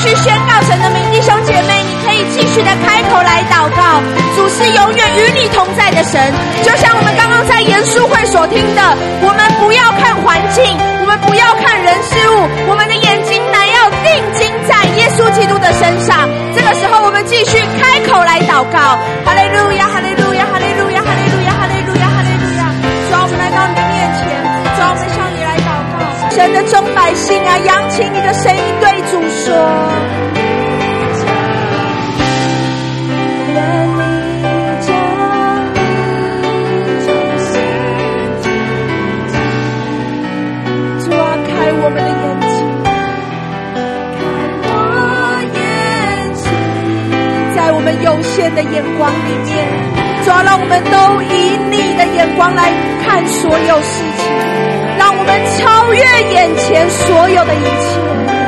去宣告神的名。弟兄姐妹，你可以继续的开口来祷告。主是永远与你同在的神，就像我们刚刚在严肃会所听的，我们不要看环境，我们不要看人事物，我们的眼睛乃要定睛在耶稣基督的身上。这个时候，我们继续开口来祷告。哈利路亚，哈利路亚，哈利路亚，哈利路亚，哈利路亚，哈利路亚。主，我们来到神的众百姓啊，扬起你的声音对主说。在我們有限的眼光里面，主啊，让我们都以你的眼光来看所有事情，超越眼前所有的一切。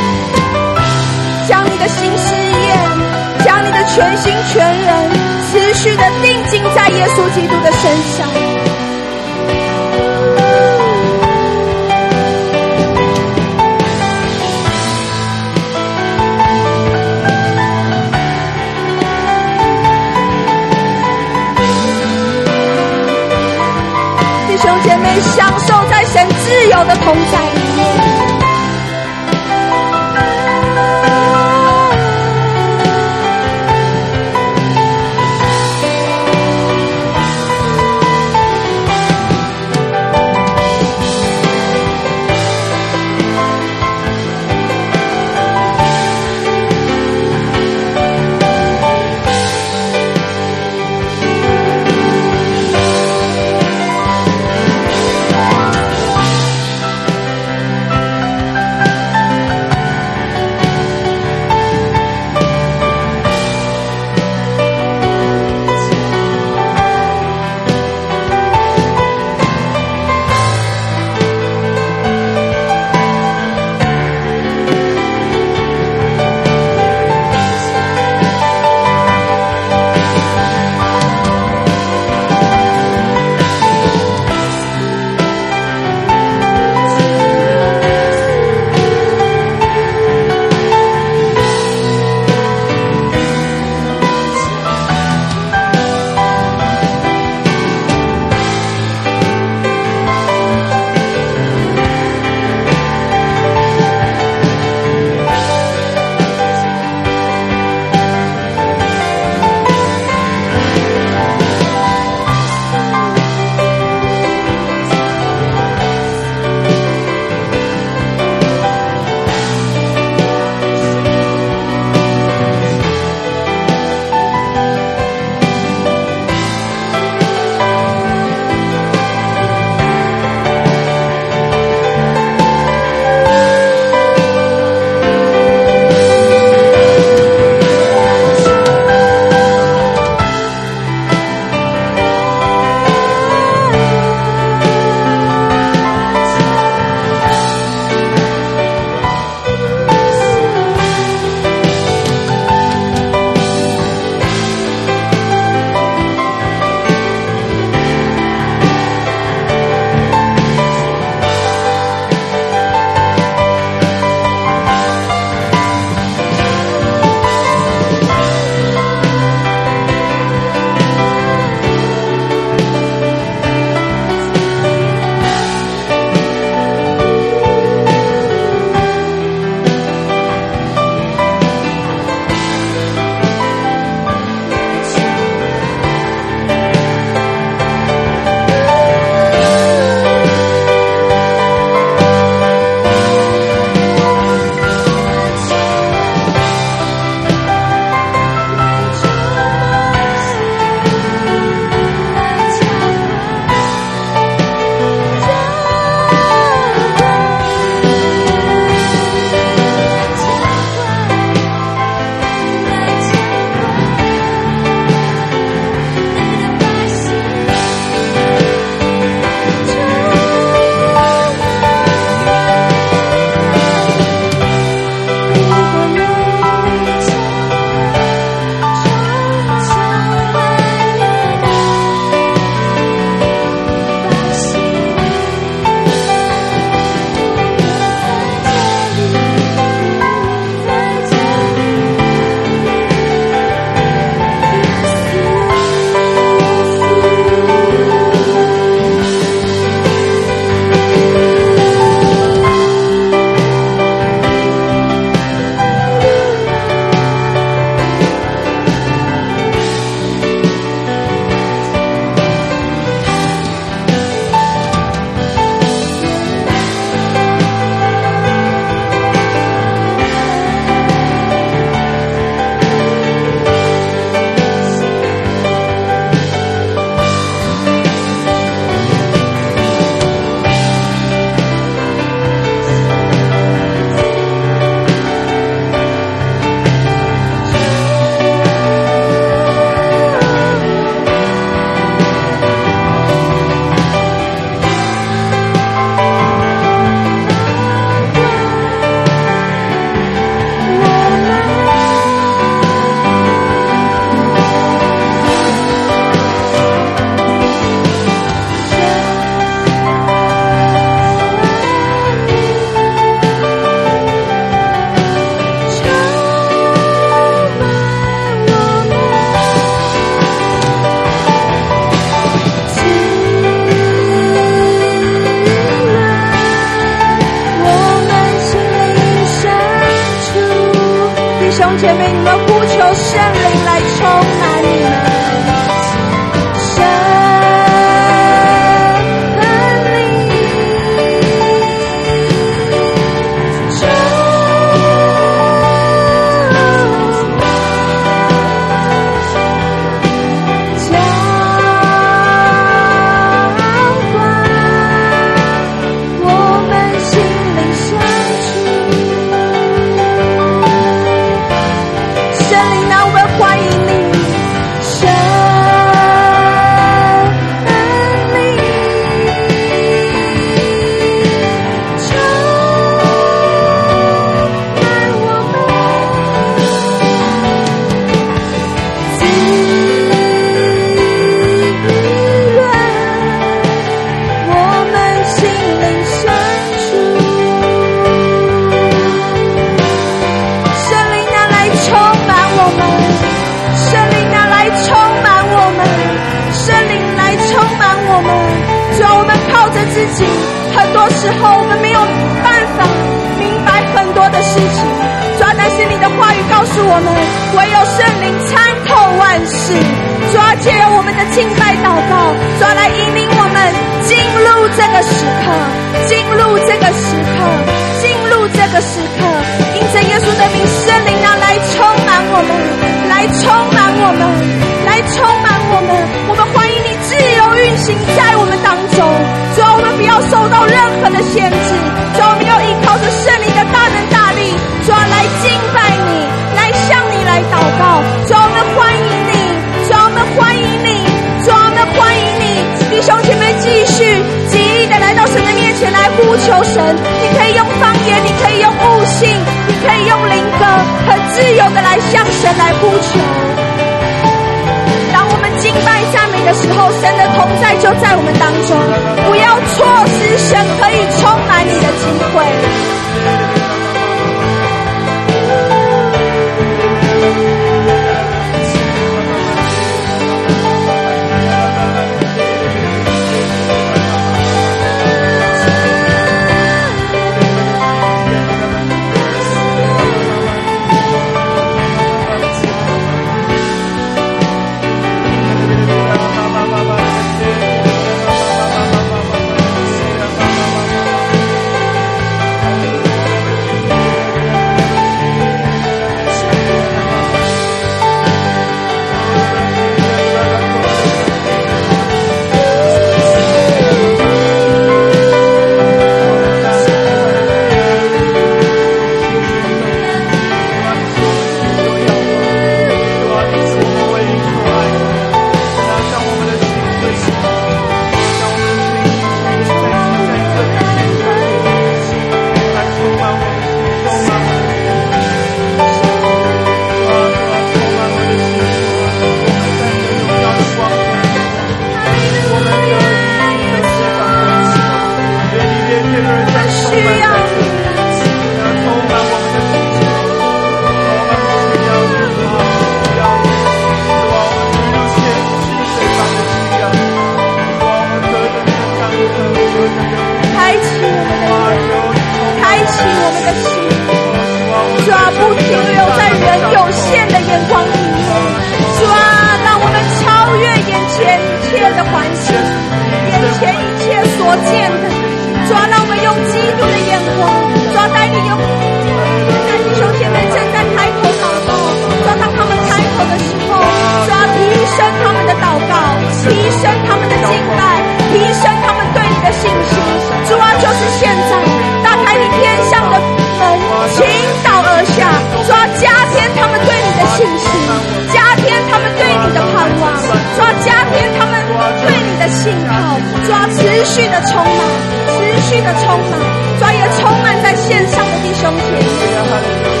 去的充满，专业充满在线上的弟兄姐妹。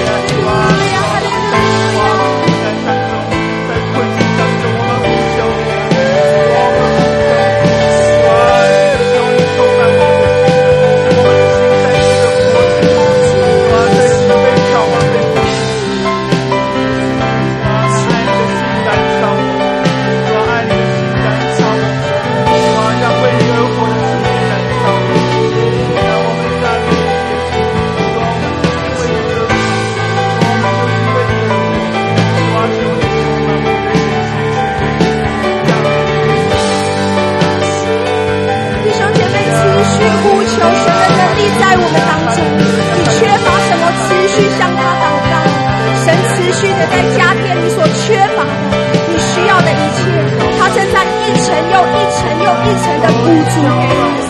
不准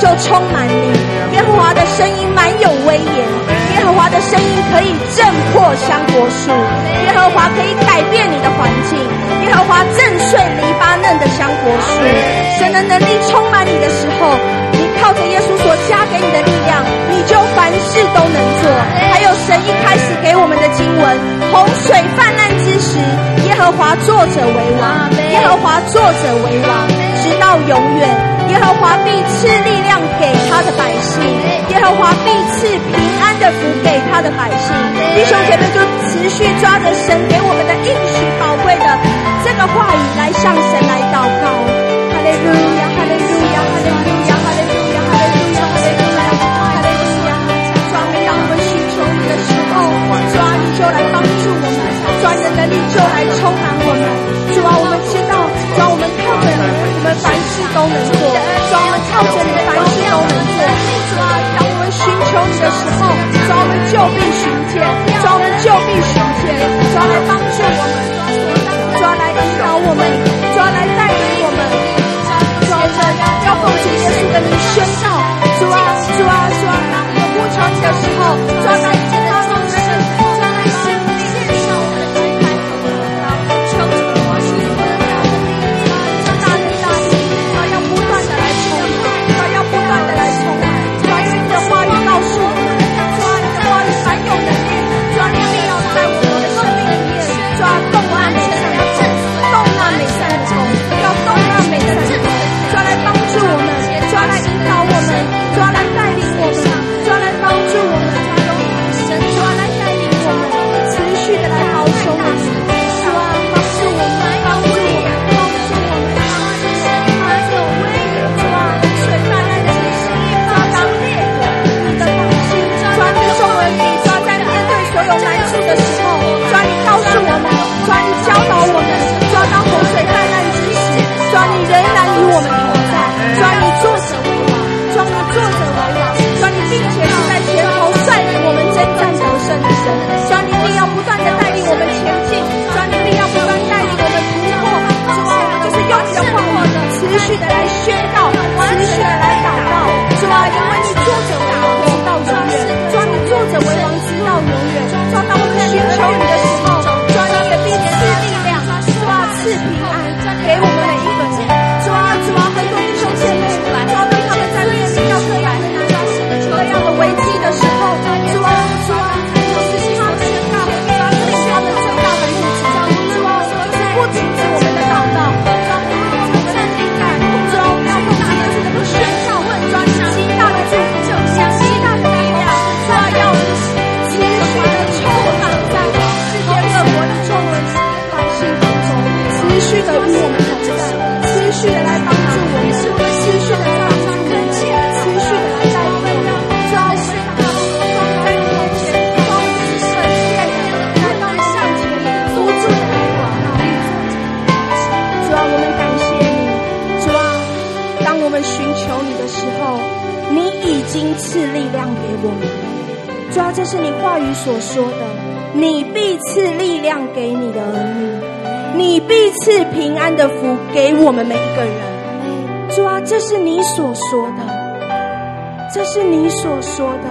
就充满你。耶和华的声音满有威严，耶和华的声音可以震破香柏树，耶和华可以改变你的环境，耶和华震碎黎巴嫩的香柏树。神的能力充满你的时候，你靠着耶稣所加给你的力量，你就凡事都能做。还有神一开始给我们的经文：洪水泛滥之时，耶和华坐着为王，耶和华坐着为王，直到永远。耶和华必赐力量给他的百姓，耶和华必赐平安的福给他的百姓。弟兄姐妹就持续抓着神给我们的应许宝贵的这个话语来向神来祷告。哈利路亚，哈利路亚，哈利路亚。哈利路亚，哈利路亚，哈利路亚，哈利路亚。抓！当我们需求的时候，抓！你就来帮助我们，专人的力就来充满我们。我们凡事都能做。主，我们靠着你，凡事都能做。主啊，当我们寻求你的时候，主，我们就必寻见。主，我们就必寻见。主，来帮助我们，主，来引导我们，你所说的，你必赐力量给你的儿女，你必赐平安的福给我们每一个人。主啊，这是你所说的，这是你所说的。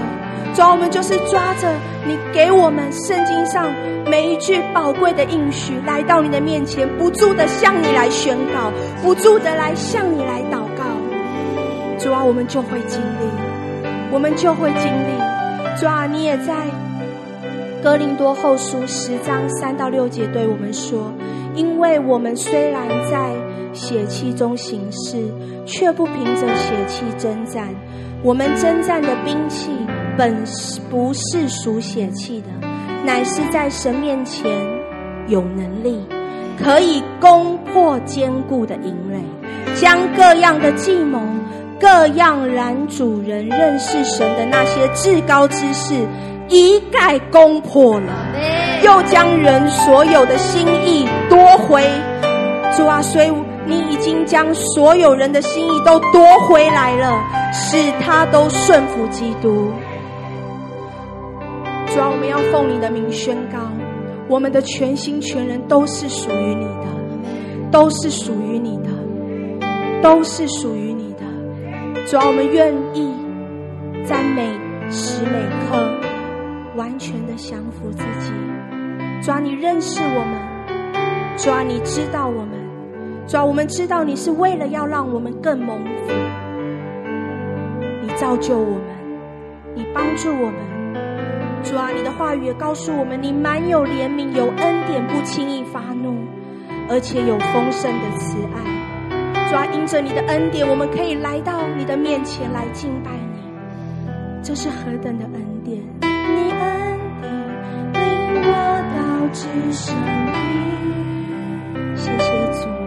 主啊，我们就是抓着你给我们圣经上每一句宝贵的应许来到你的面前，不住的向你来宣告，不住的来向你来祷告。主啊，我们就会经历，我们就会经历。主啊，你也在。哥林多后书十章三到六节对我们说：因为我们虽然在血气中行事，却不凭着血气征战。我们征战的兵器本不是属血气的，乃是在神面前有能力，可以攻破坚固的营垒，将各样的计谋、各样拦阻人认识神的那些至高之事一概攻破了，又将人所有的心意夺回。主啊，所以你已经将所有人的心意都夺回来了。使他都顺服基督。主啊，我们要奉你的名宣告，我们的全心全人都是属于你的，都是属于你的，都是属于你的。主啊，我们愿意在每时每刻完全的降服自己。主啊，你认识我们，主啊，你知道我们，主啊，我们知道你是为了要让我们更蒙福，你造就我们，你帮助我们。主啊，你的话语也告诉我们，你满有怜悯，有恩典，不轻易发怒，而且有丰盛的慈爱。主啊，因着你的恩典，我们可以来到你的面前来敬拜你，这是何等的恩只剩你，谢谢主。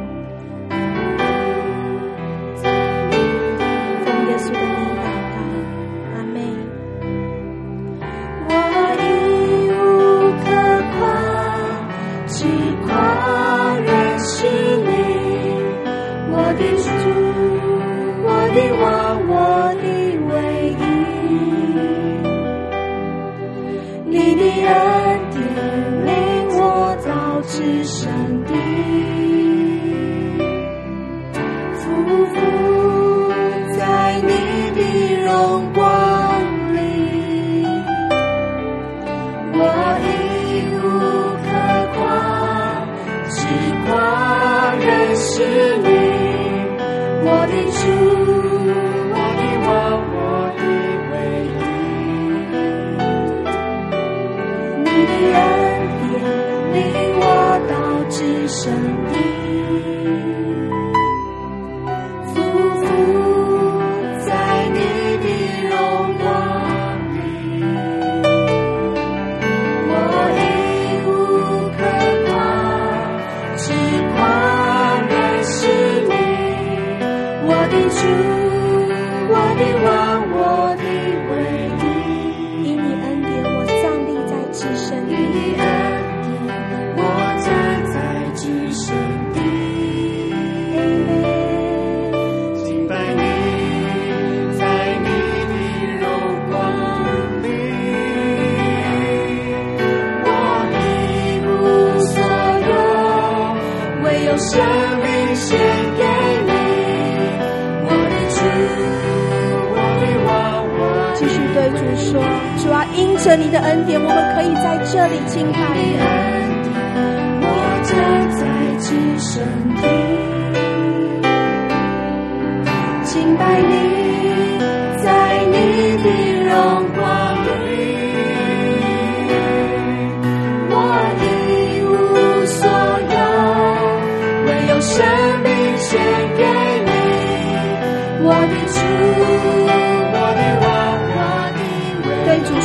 你的恩典，我们可以在这里敬拜。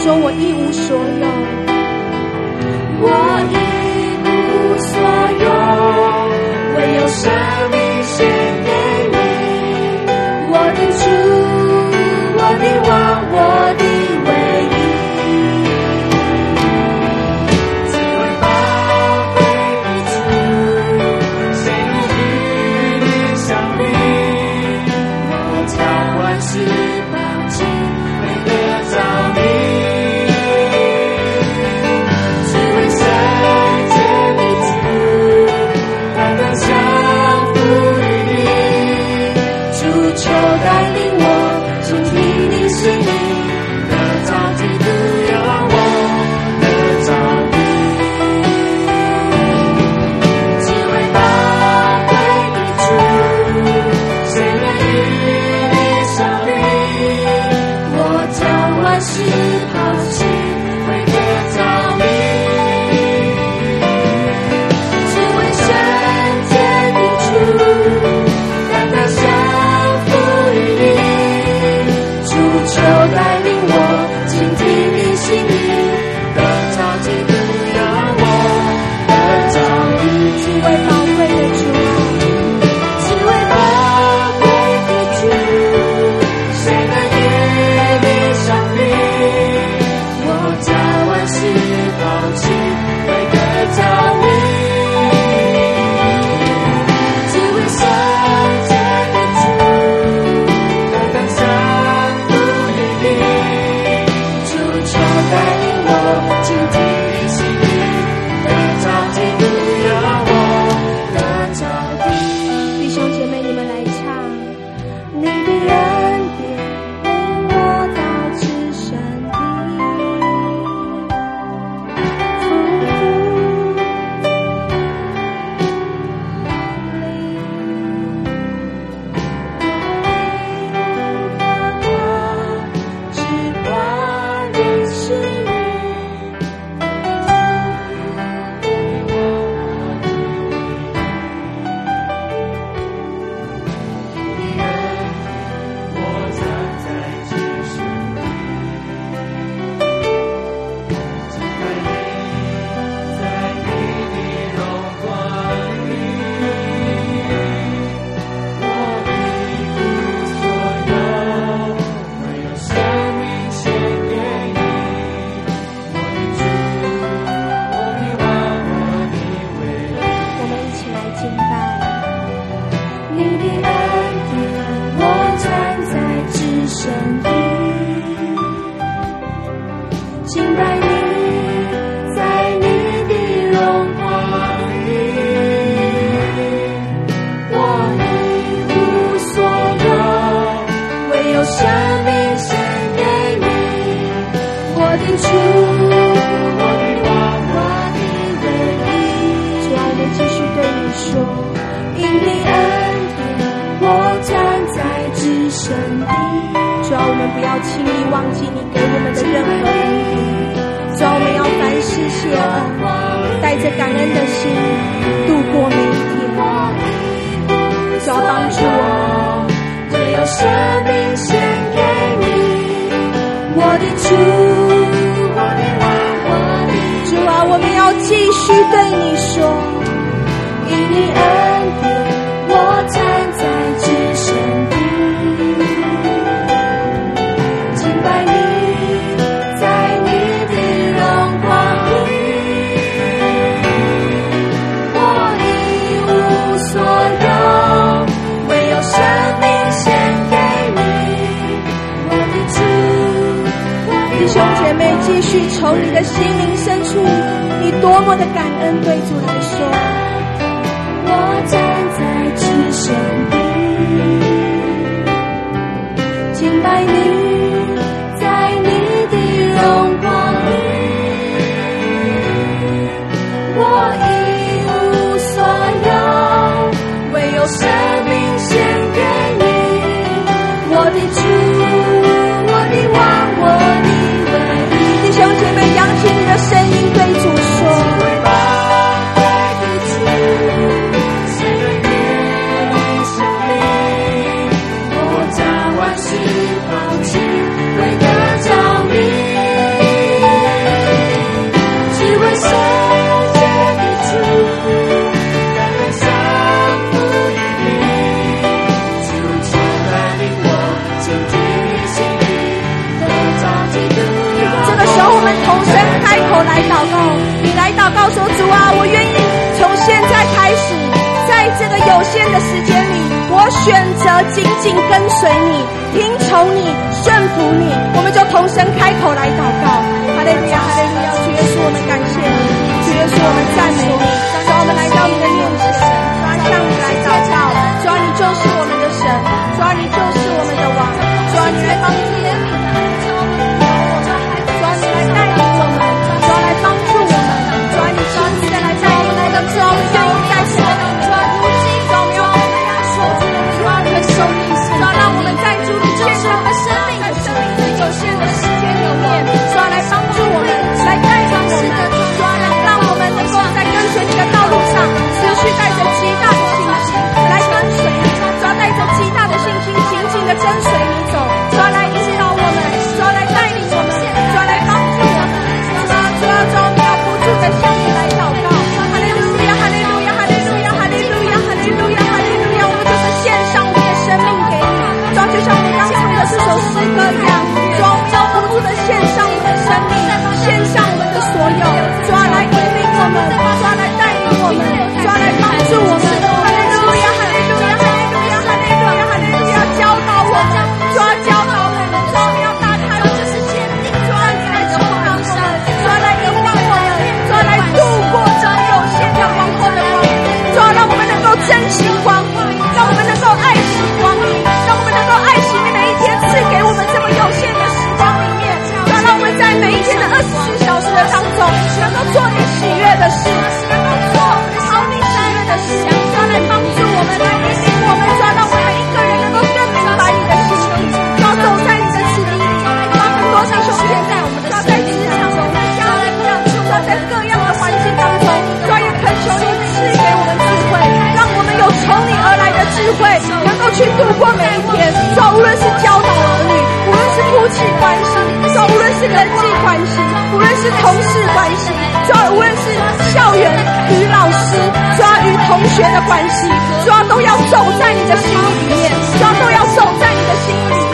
说我一无所有我一无所有唯有生命从你的心里人际关系无论是同事关系就无论是校园与老师抓与同学的关系抓都要守在你的心里面抓都要守在你的心里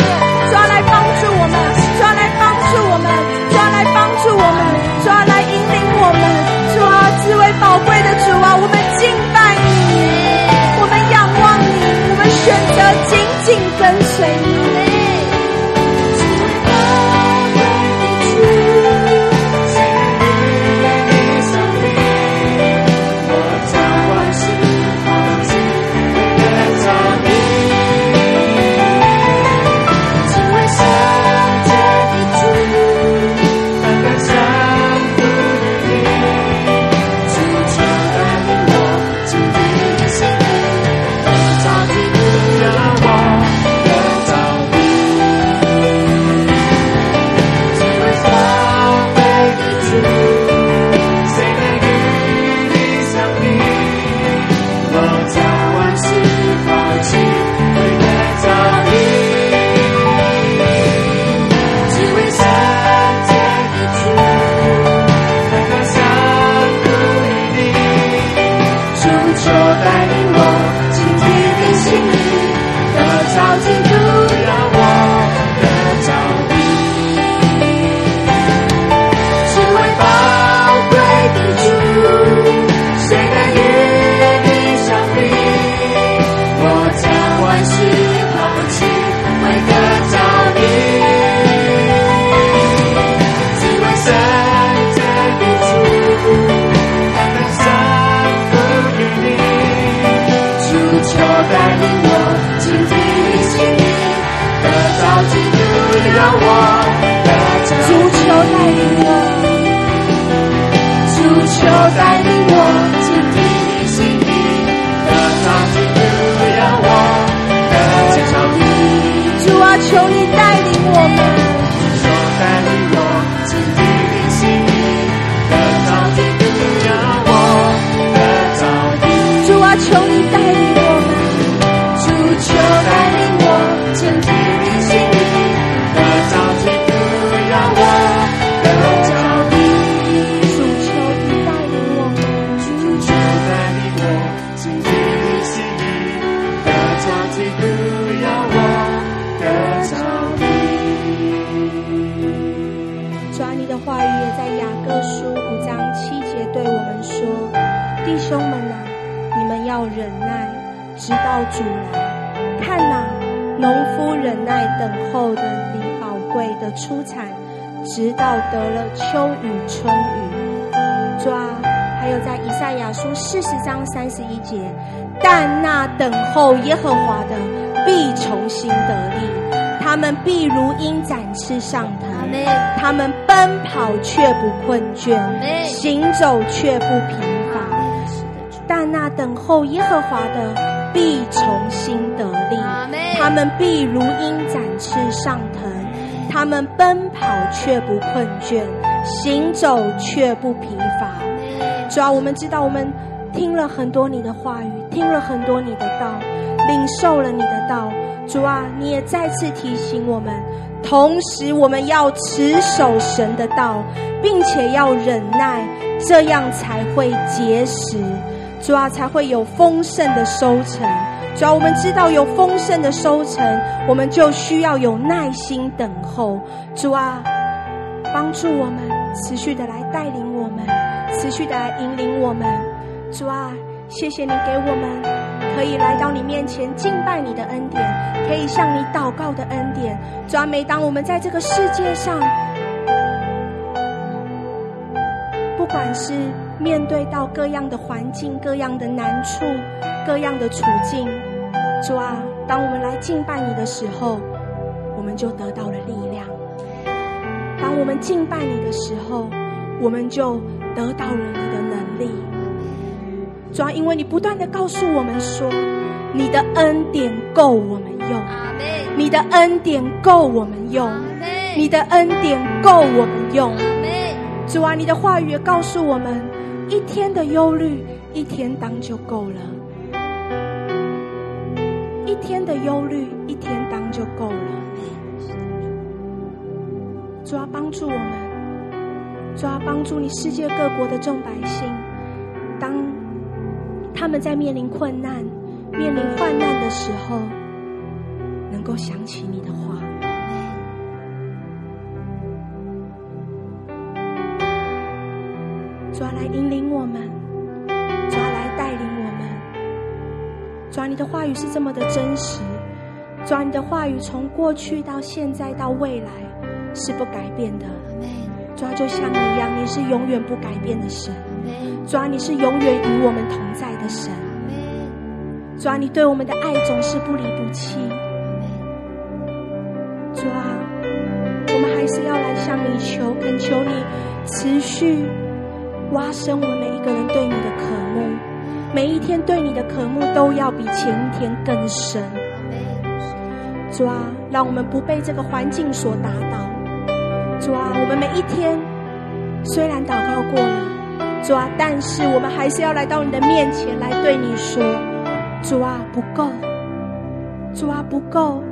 求农夫忍耐等候的你宝贵的出产，直到得了秋雨春雨。抓，还有在以赛亚书四十章三十一节，但那等候耶和华的必重新得力，他们必如鹰展翅上腾，他们奔跑却不困倦，行走却不疲乏。但那等候耶和华的。必重新得力，他们必如鹰展翅上腾，他们奔跑却不困倦，行走却不疲乏。主啊，我们知道我们听了很多你的话语，听了很多你的道，领受了你的道。主啊，你也再次提醒我们，同时我们要持守神的道，并且要忍耐，这样才会结实。主啊，才会有丰盛的收成。主要，我们知道有丰盛的收成，我们就需要有耐心等候。主啊，帮助我们持续的来带领我们，持续的来引领我们。主啊，谢谢你给我们可以来到你面前敬拜你的恩典，可以向你祷告的恩典。主啊，每当我们在这个世界上，不管是面对到各样的环境、各样的难处、各样的处境，主啊，当我们来敬拜你的时候，我们就得到了力量；当我们敬拜你的时候，我们就得到了你的能力。主要，因为你不断的告诉我们说，你的恩典够我们用，你的恩典够我们用，你的恩典够我们用。主啊，你的话语也告诉我们，一天的忧虑，一天当就够了；一天的忧虑，一天当就够了。主啊，帮助我们，主啊，帮助你世界各国的众百姓，当他们在面临困难、面临患难的时候，能够想起你的话。主来引领我们，主来带领我们。主，你的话语是这么的真实，主，你的话语从过去到现在到未来是不改变的。主，就像你一样，你是永远不改变的神。主，你是永远与我们同在的神。主，你对我们的爱总是不离不弃。主啊，我们还是要来向你求，恳求你持续。挖深我们每一个人对你的渴慕，每一天对你的渴慕都要比前一天更深。主啊，让我们不被这个环境所打倒。主啊，我们每一天虽然祷告过了，主啊，但是我们还是要来到你的面前来对你说：主啊，不够。主啊，不够。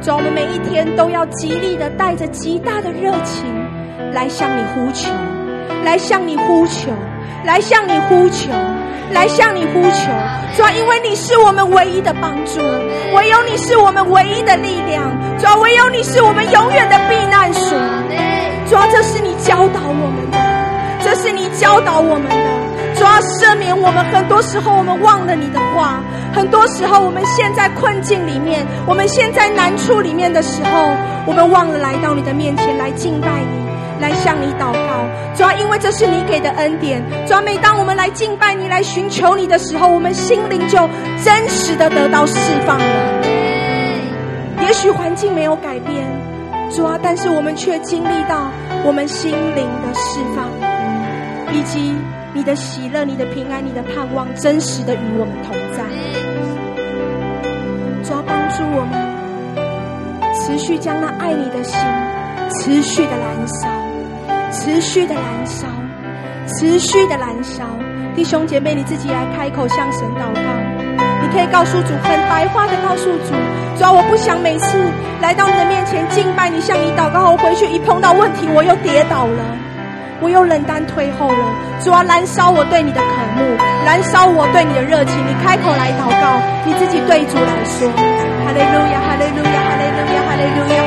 主啊，我们每一天都要极力的带着极大的热情来向你呼求。来向你呼求，来向你呼求，来向你呼求，主要，因为你是我们唯一的帮助，唯有你是我们唯一的力量，主要，唯有你是我们永远的避难所，主要，这是你教导我们的，这是你教导我们的，主要，赦免我们，很多时候我们忘了你的话，很多时候我们陷在困境里面，我们陷在难处里面的时候，我们忘了来到你的面前来敬拜你。来向你祷告，主要因为这是你给的恩典。主要每当我们来敬拜你、来寻求你的时候，我们心灵就真实的得到释放了。也许环境没有改变，主啊，但是我们却经历到我们心灵的释放，以及你的喜乐、你的平安、你的盼望，真实的与我们同在。主要帮助我们，持续将那爱你的心持续的燃烧，持续的燃烧，持续的燃烧。弟兄姐妹，你自己来开口向神祷告。你可以告诉主，很白话的告诉主，主要我不想每次来到你的面前敬拜你，向你祷告后回去一碰到问题我又跌倒了，我又冷淡退后了。主要燃烧我对你的渴慕，燃烧我对你的热情。你开口来祷告，你自己对主来说：哈利路亚，哈利路亚，哈利路亚，哈利路亚，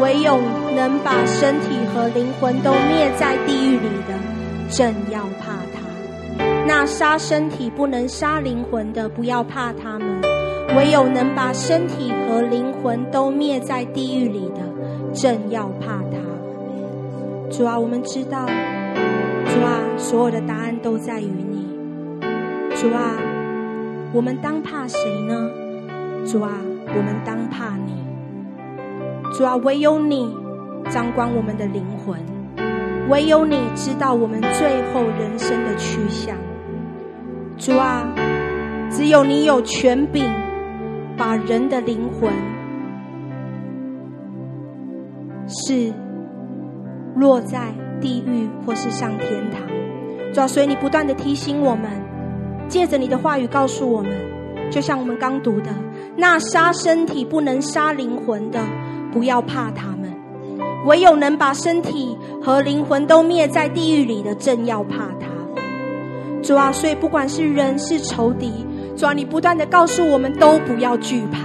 唯有能把身体和灵魂都灭在地狱里的，正要怕他；那杀身体不能杀灵魂的，不要怕他们；唯有能把身体和灵魂都灭在地狱里的，正要怕他。主啊，我们知道，主啊，所有的答案都在于你。主啊，我们当怕谁呢？主啊，我们当怕你。主啊，唯有你掌管我们的灵魂，唯有你知道我们最后人生的去向。主啊，只有你有权柄，把人的灵魂是落在地狱或是上天堂。主啊，所以你不断的提醒我们，借着你的话语告诉我们，就像我们刚读的，那杀身体不能杀灵魂的。不要怕他们，唯有能把身体和灵魂都灭在地狱里的，正要怕他。主啊，所以不管是人是仇敌，主啊，你不断的告诉我们，都不要惧怕，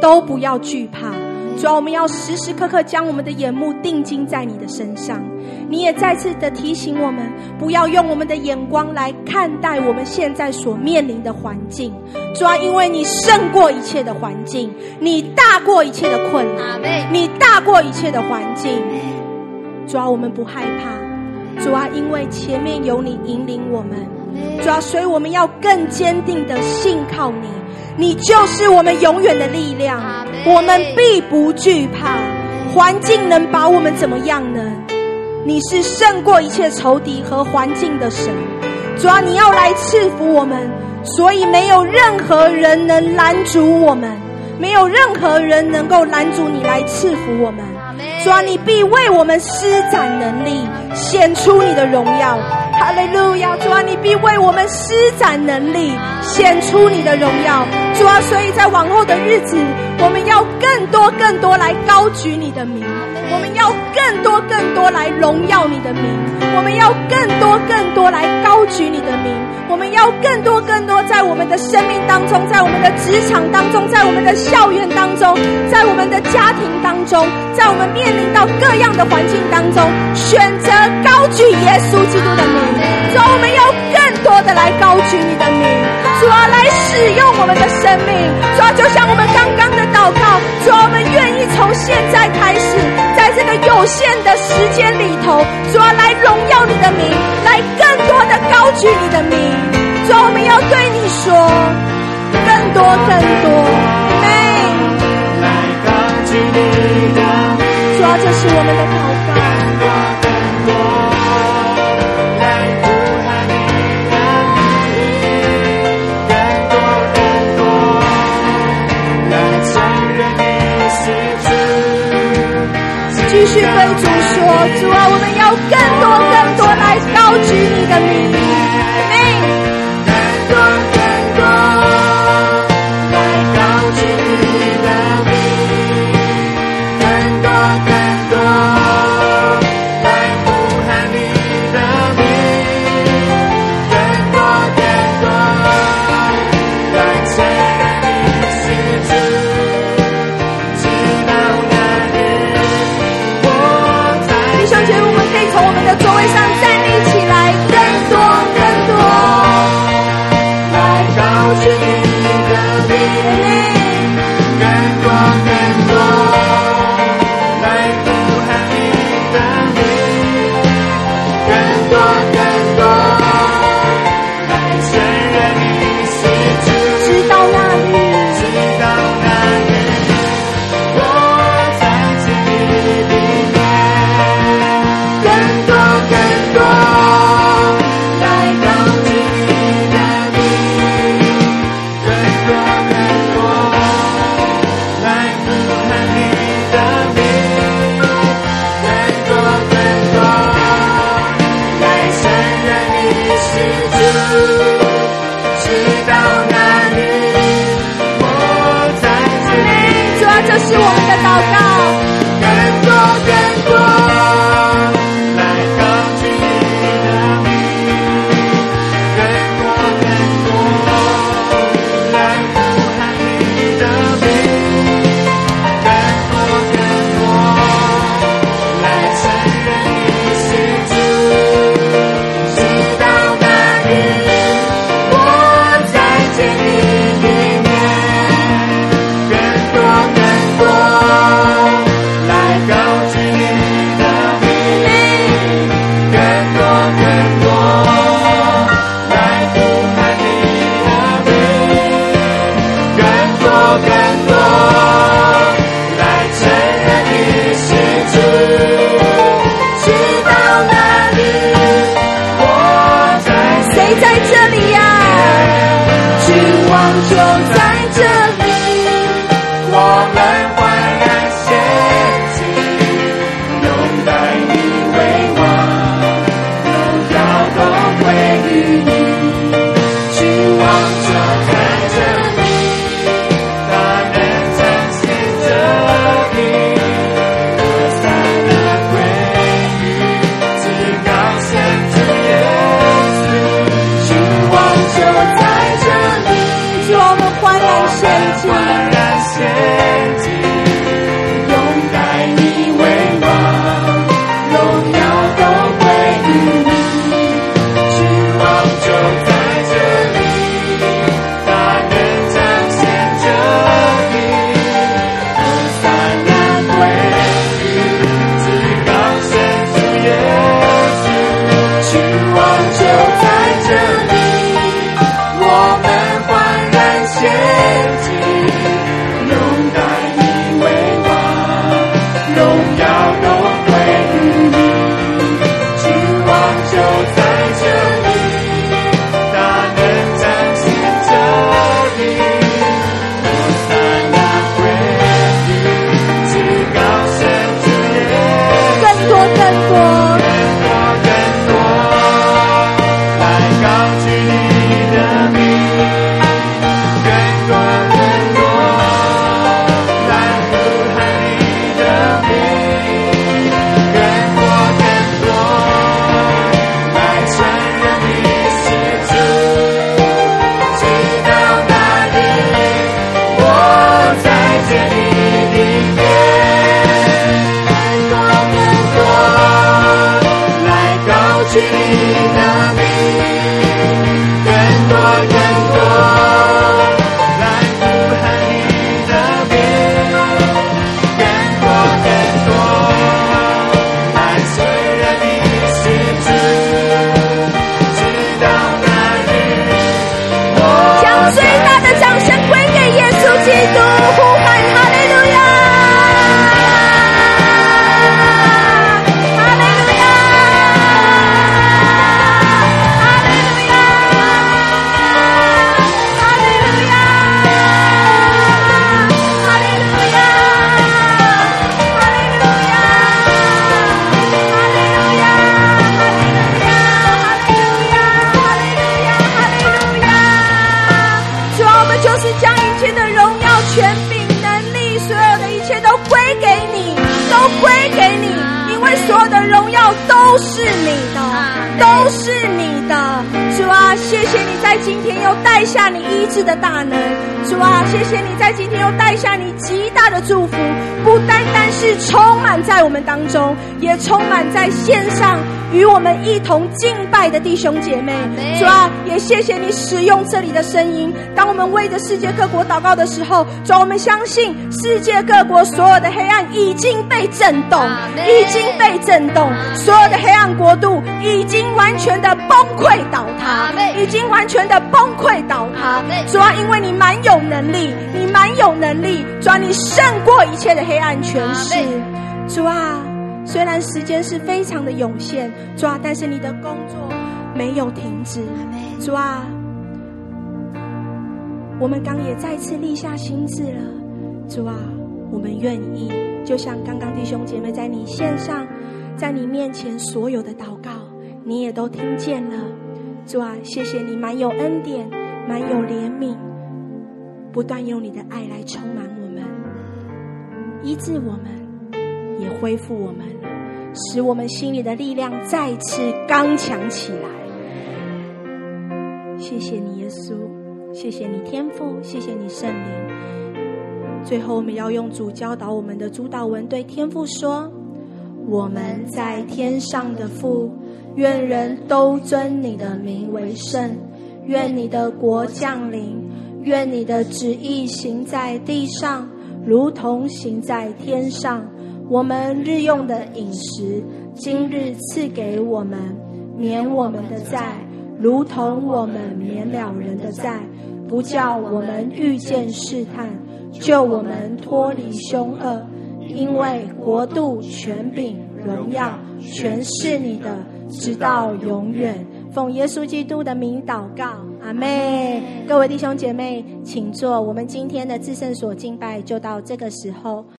都不要惧怕。主要，我们要时时刻刻将我们的眼目定睛在你的身上。你也再次的提醒我们，不要用我们的眼光来看待我们现在所面临的环境。主要，因为你胜过一切的环境，你大过一切的困难，你大过一切的环境。主要，我们不害怕。主要，因为前面有你引领我们。主要，所以我们要更坚定的信靠你。你就是我们永远的力量，我们必不惧怕。环境能把我们怎么样呢？你是胜过一切仇敌和环境的神。主啊，你要来赐福我们，所以没有任何人能拦阻我们，没有任何人能够拦阻你来赐福我们。主啊，你必为我们施展能力，显出你的荣耀。哈利路亚！主啊，你必为我们施展能力，显出你的荣耀。主啊，所以在往后的日子，我们要更多、更多来高举你的名。我们要更多更多来荣耀你的名，我们要更多更多来高举你的名，我们要更多更多在我们的生命当中，在我们的职场当中，在我们的校园当中，在我们的家庭当中，在我们面临到各样的环境当中，选择高举耶稣基督的名。主啊，我们要更多的来高举你的名，主啊，来使用我们的生命，主啊，就像我们刚刚的祷告，主啊，我们愿意从现在开始。在这个有限的时间里头，主要来荣耀你的名，来更多的高举你的名。主，我们要对你说，更多更多，来高举你的名。主要这是我们的祷告。继续对主说：“主啊，我们要更多、更多来高举你的名。”这里的声音，当我们为着世界各国祷告的时候，主啊，我们相信世界各国所有的黑暗已经被震动，已经被震动，所有的黑暗国度已经完全的崩溃倒塌，已经完全的。崩溃倒塌，主啊，因为你蛮有能力，你蛮有能力，主啊，你胜过一切的黑暗权势。主啊，虽然时间是非常的有限，主啊，但是你的工作没有停止。主啊，我们刚也再次立下心志了。主啊，我们愿意，就像刚刚弟兄姐妹在你线上，在你面前所有的祷告，你也都听见了。主啊，谢谢你满有恩典，满有怜悯，不断用你的爱来充满我们，医治我们，也恢复我们，使我们心里的力量再次刚强起来。谢谢你，耶稣，谢谢你，天父，谢谢你，圣灵。最后，我们要用主教导我们的主祷文对天父说：“我们在天上的父。”愿人都尊你的名为圣，愿你的国降临，愿你的旨意行在地上，如同行在天上。我们日用的饮食，今日赐给我们，免我们的债，如同我们免了人的债，不叫我们遇见试探，救我们脱离凶恶，因为国度、权柄、荣耀，全是你的。直到永远，奉耶稣基督的名祷告，阿妹。各位弟兄姐妹，请坐。我们今天的至圣所敬拜就到这个时候。